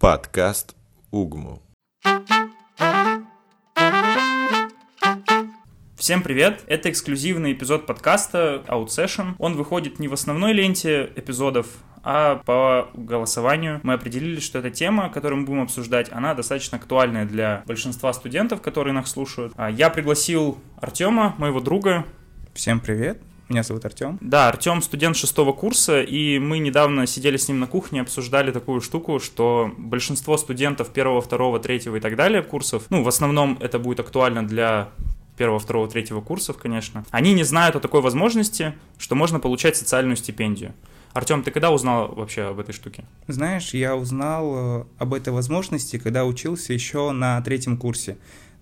Подкаст Угму. Всем привет! Это эксклюзивный эпизод подкаста OutSession. Он выходит не в основной ленте эпизодов, а по голосованию мы определили, что эта тема, которую мы будем обсуждать, она достаточно актуальная для большинства студентов, которые нас слушают. А Я пригласил Артема, моего друга. Всем привет. Меня зовут Артем. Да, Артем студент шестого курса, и мы недавно сидели с ним на кухне, обсуждали такую штуку, что большинство студентов первого, второго, третьего и так далее курсов, ну, в основном это будет актуально для первого, второго, третьего курсов, конечно, они не знают о такой возможности, что можно получать социальную стипендию. Артем, ты когда узнал вообще об этой штуке? Знаешь, я узнал э, об этой возможности, когда учился еще на третьем курсе.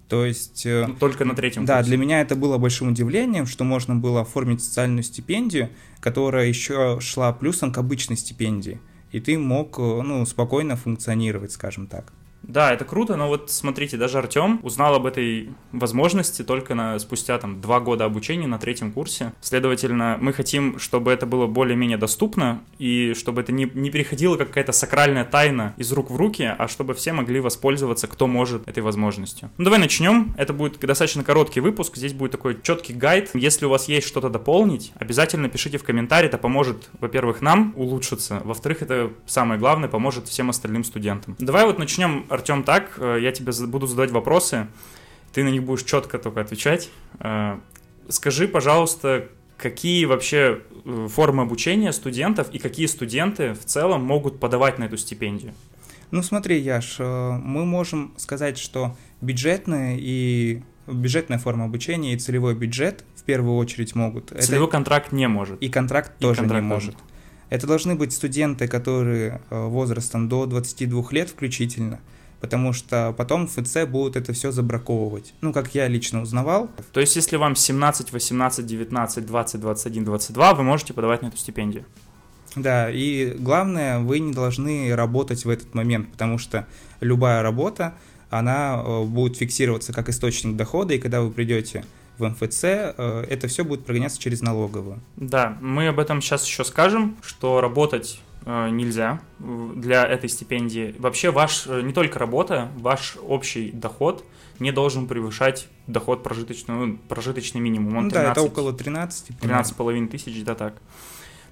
То есть... э, Ну, только на третьем Да, курсе. для меня это было большим удивлением, что можно было оформить социальную стипендию, которая еще шла плюсом к обычной стипендии. И ты мог, э, ну, спокойно функционировать, скажем так. Да, это круто, но вот смотрите, даже Артем узнал об этой возможности только на, спустя там два года обучения на третьем курсе. Следовательно, мы хотим, чтобы это было более-менее доступно и чтобы это не, не переходило как какая-то сакральная тайна из рук в руки, а чтобы все могли воспользоваться, кто может этой возможностью. Ну давай начнем. Это будет достаточно короткий выпуск. Здесь будет такой четкий гайд. Если у вас есть что-то дополнить, обязательно пишите в комментарии. Это поможет, во-первых, нам улучшиться. Во-вторых, это самое главное, поможет всем остальным студентам. Давай вот начнем, Артем, так. Э, Я тебе буду задавать вопросы. Ты на них будешь четко только отвечать. Э, Скажи, пожалуйста, какие вообще э, формы обучения студентов и какие студенты в целом могут подавать на эту стипендию? Ну смотри, Яш, мы можем сказать, что бюджетная и бюджетная форма обучения и целевой бюджет в первую очередь могут. Это- Целевой контракт не может. И контракт И тоже контракт не тоже. может. Это должны быть студенты, которые возрастом до 22 лет включительно, потому что потом ФЦ будут это все забраковывать. Ну, как я лично узнавал. То есть, если вам 17, 18, 19, 20, 21, 22, вы можете подавать на эту стипендию. Да, и главное, вы не должны работать в этот момент, потому что любая работа, она э, будет фиксироваться как источник дохода, и когда вы придете в МФЦ, э, это все будет прогоняться через налоговую. Да, мы об этом сейчас еще скажем, что работать нельзя э, для этой стипендии. Вообще, ваш э, не только работа, ваш общий доход не должен превышать доход прожиточный, ну, прожиточный минимум. Он Ну да, это 13 около 13. примерно. 13,5 тысяч, да так.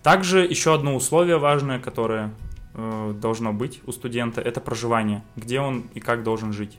Также еще одно условие важное, которое э, должно быть у студента, это проживание. Где он и как должен жить.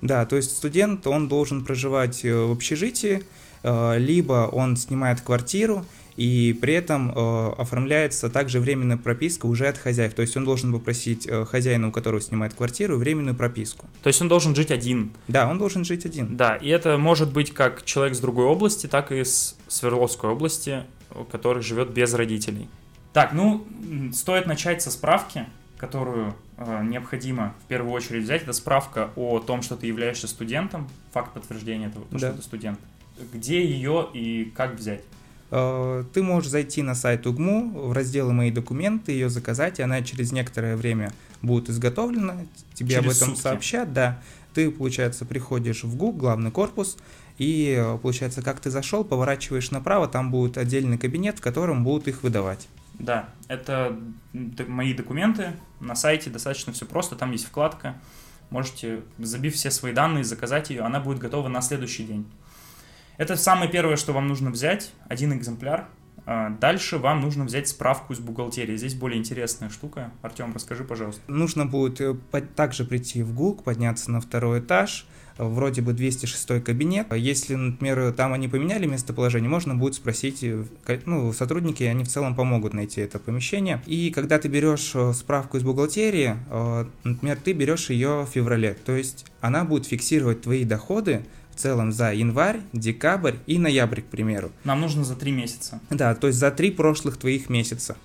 Да, то есть студент, он должен проживать э, в общежитии, либо он снимает квартиру, и при этом э, оформляется также временная прописка уже от хозяев. То есть он должен попросить э, хозяина, у которого снимает квартиру, временную прописку. То есть он должен жить один. Да, он должен жить один. Да, и это может быть как человек с другой области, так и с Свердловской области, который живет без родителей. Так, ну, стоит начать со справки, которую э, необходимо в первую очередь взять. Это справка о том, что ты являешься студентом, факт подтверждения того, что Да. ты студент. Где ее и как взять? Э, Ты можешь зайти на сайт УГМУ в разделы «Мои документы», ее заказать, и она через некоторое время будет изготовлена, тебе об Через этом сутки. сообщат, да. Ты, получается, приходишь в ГУК, главный корпус, и, э, получается, как ты зашел, поворачиваешь направо, там будет отдельный кабинет, в котором будут их выдавать. Да, это мои документы. На сайте достаточно все просто, там есть вкладка. Можете, забив все свои данные, заказать ее, она будет готова на следующий день. Это самое первое, что вам нужно взять, один экземпляр. А, Дальше вам нужно взять справку из бухгалтерии. Здесь более интересная штука. Артем, расскажи, пожалуйста. Нужно будет э, также прийти в ГУК, подняться на второй этаж, вроде бы 206 кабинет. Если, например, там они поменяли местоположение, можно будет спросить, э, ну, сотрудники, они в целом помогут найти это помещение. И когда ты берешь э, справку из бухгалтерии, например, ты берешь ее в феврале, то есть она будет фиксировать твои доходы в целом за январь, декабрь и ноябрь, к примеру. Нам нужно за три месяца. Да, то есть за три прошлых твоих месяца,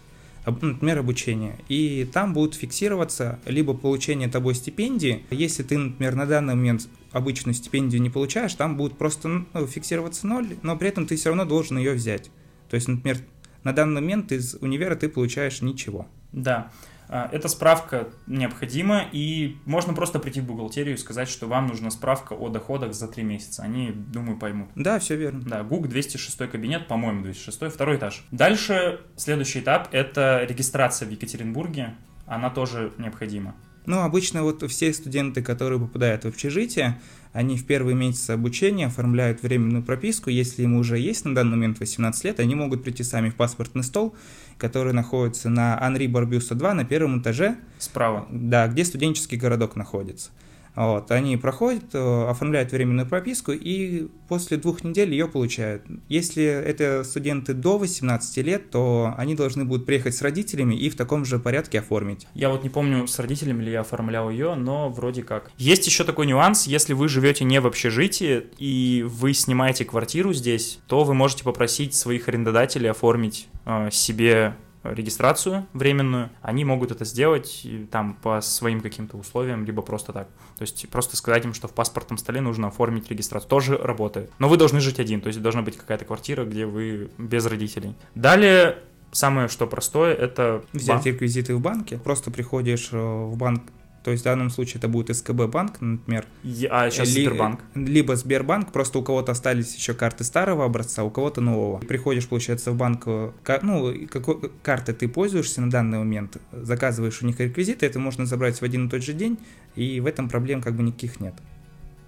ну, например, обучения. И там будут фиксироваться либо получение тобой стипендии. Если ты, например, на данный момент обычную стипендию не получаешь, там будет просто ну, фиксироваться ноль, но при этом ты все равно должен ее взять. То есть, например, на данный момент из универа ты получаешь ничего. Да. А, Эта справка необходима, и можно просто прийти в бухгалтерию и сказать, что вам нужна справка о доходах за три месяца. Они, думаю, поймут. Да, все верно. Да, ГУК 206 кабинет, по-моему, 206, второй этаж. Дальше, следующий этап – это регистрация в Екатеринбурге. Она тоже необходима. Ну, обычно вот все студенты, которые попадают в общежитие, они в первые месяцы обучения оформляют временную прописку. Если ему уже есть на данный момент 18 лет, они могут прийти сами в паспортный стол, который находится на Анри Барбюса 2 на первом этаже. Справа. Да, где студенческий городок находится. Вот, они проходят, э, оформляют временную прописку и после двух недель ее получают. Если это студенты до 18 лет, то они должны будут приехать с родителями и в таком же порядке оформить. Я вот не помню, с родителями ли я оформлял ее, но вроде как. Есть еще такой нюанс, если вы живете не в общежитии и вы снимаете квартиру здесь, то вы можете попросить своих арендодателей оформить э, себе регистрацию временную, они могут это сделать там по своим каким-то условиям, либо просто так. То есть просто сказать им, что в паспортном столе нужно оформить регистрацию. Тоже работает. Но вы должны жить один, то есть должна быть какая-то квартира, где вы без родителей. Далее Самое что простое, это взять банк. реквизиты в банке. Просто приходишь э, в банк то есть в данном случае это будет СКБ банк, например. А сейчас Ли, Сбербанк. Либо Сбербанк, просто у кого-то остались еще карты старого образца, у кого-то нового. Приходишь, получается, в банк, э, ну, какой карты ты пользуешься на данный момент, заказываешь у них реквизиты, это можно забрать в один и тот же день, и в этом проблем как бы никаких нет.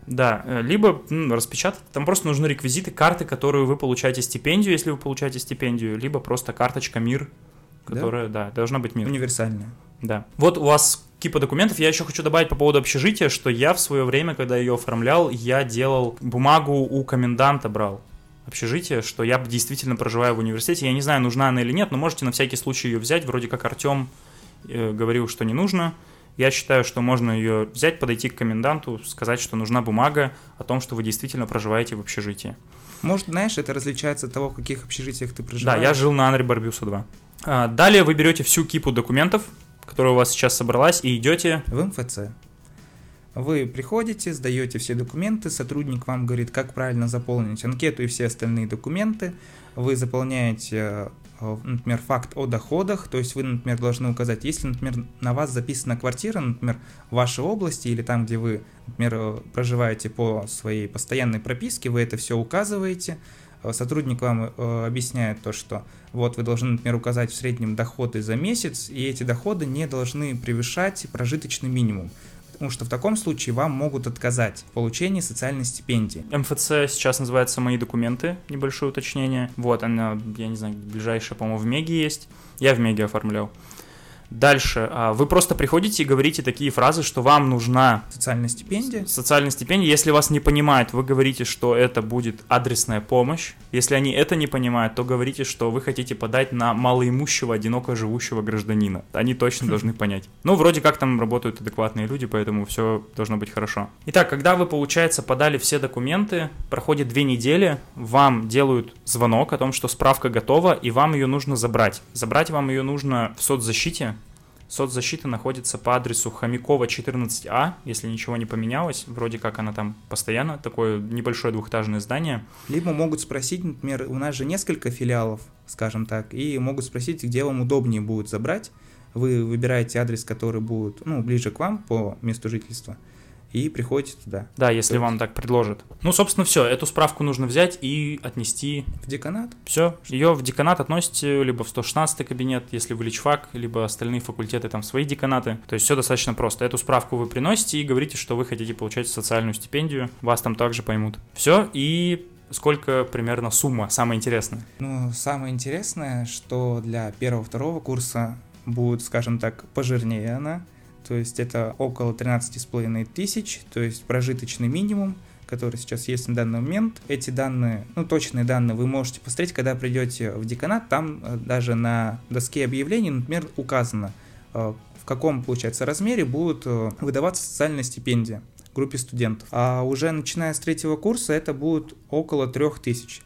Да, э, либо ну, распечатать, там просто нужны реквизиты карты, которую вы получаете стипендию, если вы получаете стипендию, либо просто карточка МИР, которая, да, да должна быть МИР. Универсальная. Да. Вот у вас кипа документов. Я еще хочу добавить по поводу общежития, что я в свое время, когда ее оформлял, я делал бумагу у коменданта брал общежитие, что я действительно проживаю в университете. Я не знаю, нужна она или нет, но можете на всякий случай ее взять. Вроде как Артем э, говорил, что не нужно. Я считаю, что можно ее взять, подойти к коменданту, сказать, что нужна бумага о том, что вы действительно проживаете в общежитии. Может, знаешь, это различается от того, в каких общежитиях ты проживаешь? Да, я жил на Анре Барбюса 2. А, далее вы берете всю кипу документов, которая у вас сейчас собралась, и идете... В МФЦ. Вы приходите, сдаете все документы, сотрудник вам говорит, как правильно заполнить анкету и все остальные документы. Вы заполняете, э, например, факт о доходах, то есть вы, например, должны указать, если, например, на вас записана квартира, например, в вашей области или там, где вы, например, э, проживаете по своей постоянной прописке, вы это все указываете, сотрудник вам э, объясняет то, что вот вы должны, например, указать в среднем доходы за месяц, и эти доходы не должны превышать прожиточный минимум. Потому что в таком случае вам могут отказать в получении социальной стипендии. МФЦ сейчас называется «Мои документы», небольшое уточнение. Вот, она, я не знаю, ближайшая, по-моему, в Меге есть. Я в Меге оформлял. Дальше, а, вы просто приходите и говорите такие фразы, что вам нужна социальная стипендия. Социальная стипендия. Если вас не понимают, вы говорите, что это будет адресная помощь. Если они это не понимают, то говорите, что вы хотите подать на малоимущего, одиноко живущего гражданина. Они точно хм. должны понять. Ну, вроде как там работают адекватные люди, поэтому все должно быть хорошо. Итак, когда вы, получается, подали все документы, проходит две недели, вам делают звонок о том, что справка готова, и вам ее нужно забрать. Забрать вам ее нужно в соцзащите, Соцзащита находится по адресу Хомякова 14А, если ничего не поменялось. Вроде как она там постоянно, такое небольшое двухэтажное здание. Либо могут спросить, например, у нас же несколько филиалов, скажем так, и могут спросить, где вам удобнее будет забрать. Вы выбираете адрес, который будет ну, ближе к вам по месту жительства и приходите туда. Да, если есть... вам так предложат. Ну, собственно, все. Эту справку нужно взять и отнести в деканат. Все. Ее в деканат относите либо в 116 кабинет, если вы личфак, либо остальные факультеты там свои деканаты. То есть все достаточно просто. Эту справку вы приносите и говорите, что вы хотите получать социальную стипендию. Вас там также поймут. Все. И сколько примерно сумма, самое интересное? Ну, самое интересное, что для первого-второго курса будет, скажем так, пожирнее она то есть это около 13,5 тысяч, то есть прожиточный минимум, который сейчас есть на данный момент. Эти данные, ну точные данные вы можете посмотреть, когда придете в деканат, там э, даже на доске объявлений, например, указано, э, в каком, получается, размере будут э, выдаваться социальная стипендия группе студентов. А уже начиная с третьего курса это будет около 3000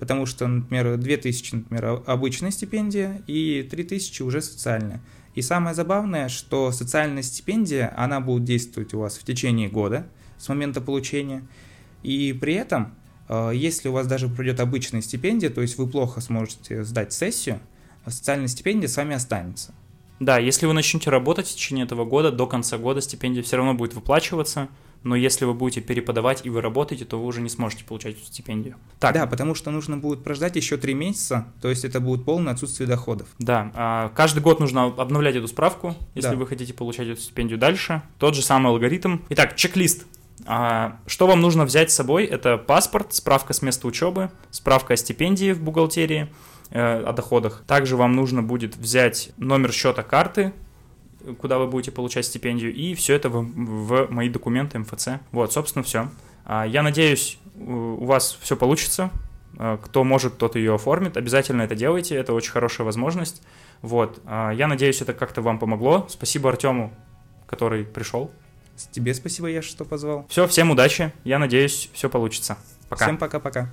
потому что, например, 2000, например, обычная стипендия и 3000 уже социальная. И самое забавное, что социальная стипендия, она будет действовать у вас в течение года с момента получения. И при этом, э, если у вас даже пройдет обычная стипендия, то есть вы плохо сможете сдать сессию, социальная стипендия с вами останется. Да, если вы начнете работать в течение этого года, до конца года стипендия все равно будет выплачиваться, но если вы будете переподавать и вы работаете, то вы уже не сможете получать эту стипендию. Так, Да, потому что нужно будет прождать еще три месяца, то есть это будет полное отсутствие доходов. Да, а, каждый год нужно обновлять эту справку, если Да. вы хотите получать эту стипендию дальше. Тот же самый алгоритм. Итак, чек-лист. А, Что вам нужно взять с собой? Это паспорт, справка с места учебы, справка о стипендии в бухгалтерии, э, о доходах. Также вам нужно будет взять номер счета карты, куда вы будете получать стипендию, и все это в, в мои документы МФЦ. Вот, собственно, все. Я надеюсь, у у вас все получится. А, Кто может, тот ее оформит. Обязательно это делайте, это очень хорошая возможность. Вот, а, я надеюсь, это как-то вам помогло. Спасибо Артему, который пришел. Тебе спасибо, я что позвал. Все, всем удачи. Я надеюсь, все получится. Пока. Всем пока-пока.